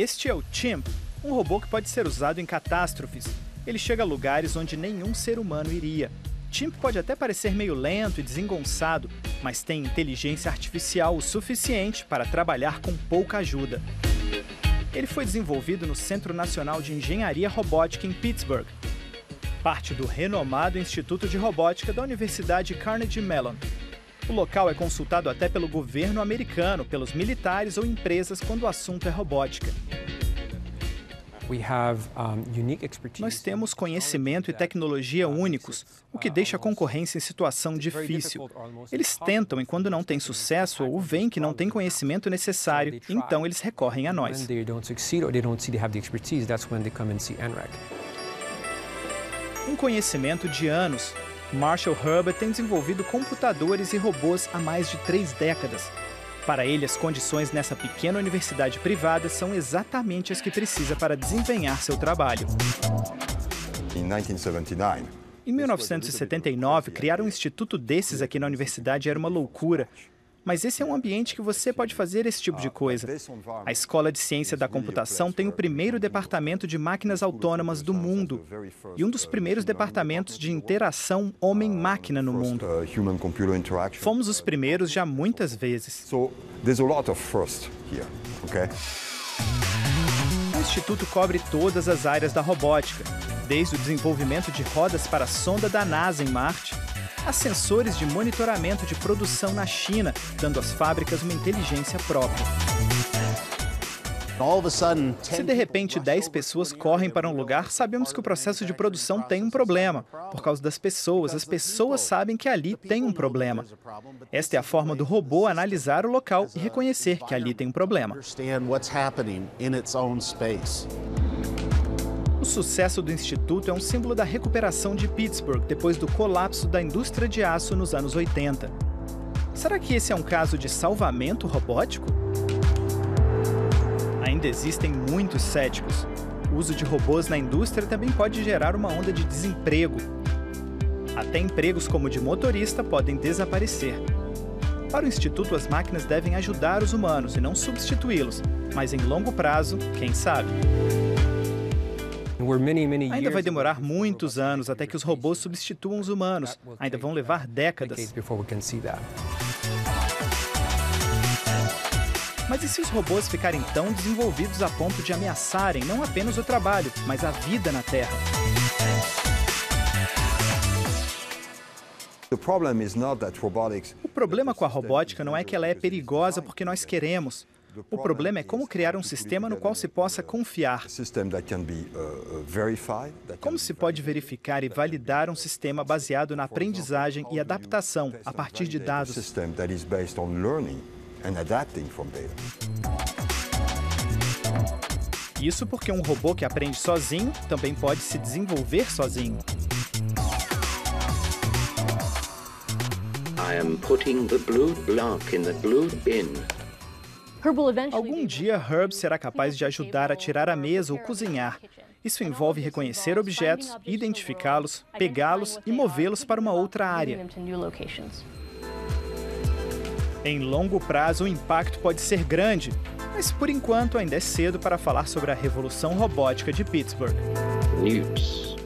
Este é o Chimp, um robô que pode ser usado em catástrofes. Ele chega a lugares onde nenhum ser humano iria. Chimp pode até parecer meio lento e desengonçado, mas tem inteligência artificial o suficiente para trabalhar com pouca ajuda. Ele foi desenvolvido no Centro Nacional de Engenharia Robótica em Pittsburgh, parte do renomado Instituto de Robótica da Universidade Carnegie Mellon. O local é consultado até pelo governo americano, pelos militares ou empresas quando o assunto é robótica. Nós temos conhecimento e tecnologia únicos, o que deixa a concorrência em situação difícil. Eles tentam e, quando não têm sucesso ou veem que não têm conhecimento necessário, então eles recorrem a nós. Um conhecimento de anos. Marshall Herbert tem desenvolvido computadores e robôs há mais de três décadas. Para ele, as condições nessa pequena universidade privada são exatamente as que precisa para desempenhar seu trabalho. Em 1979, criar um instituto desses aqui na universidade era uma loucura. Mas esse é um ambiente que você pode fazer esse tipo de coisa. A Escola de Ciência da Computação tem o primeiro departamento de máquinas autônomas do mundo e um dos primeiros departamentos de interação homem-máquina no mundo. Fomos os primeiros já muitas vezes. O Instituto cobre todas as áreas da robótica, desde o desenvolvimento de rodas para a sonda da NASA em Marte a sensores de monitoramento de produção na China, dando às fábricas uma inteligência própria. Se de repente 10 pessoas correm para um lugar, sabemos que o processo de produção tem um problema. Por causa das pessoas, as pessoas sabem que ali tem um problema. Esta é a forma do robô analisar o local e reconhecer que ali tem um problema. Sucesso do Instituto é um símbolo da recuperação de Pittsburgh depois do colapso da indústria de aço nos anos 80. Será que esse é um caso de salvamento robótico? Ainda existem muitos céticos. O uso de robôs na indústria também pode gerar uma onda de desemprego. Até empregos como o de motorista podem desaparecer. Para o Instituto, as máquinas devem ajudar os humanos e não substituí-los, mas em longo prazo, quem sabe? Ainda vai demorar muitos anos até que os robôs substituam os humanos. Ainda vão levar décadas. Mas e se os robôs ficarem tão desenvolvidos a ponto de ameaçarem não apenas o trabalho, mas a vida na Terra? O problema com a robótica não é que ela é perigosa porque nós queremos. O problema é como criar um sistema no qual se possa confiar. Como se pode verificar e validar um sistema baseado na aprendizagem e adaptação a partir de dados? Isso porque um robô que aprende sozinho também pode se desenvolver sozinho. I am putting the blue block in the blue bin. Algum dia, Herb será capaz de ajudar a tirar a mesa ou cozinhar. Isso envolve reconhecer objetos, identificá-los, pegá-los e movê-los para uma outra área. Em longo prazo, o impacto pode ser grande, mas por enquanto ainda é cedo para falar sobre a revolução robótica de Pittsburgh. News.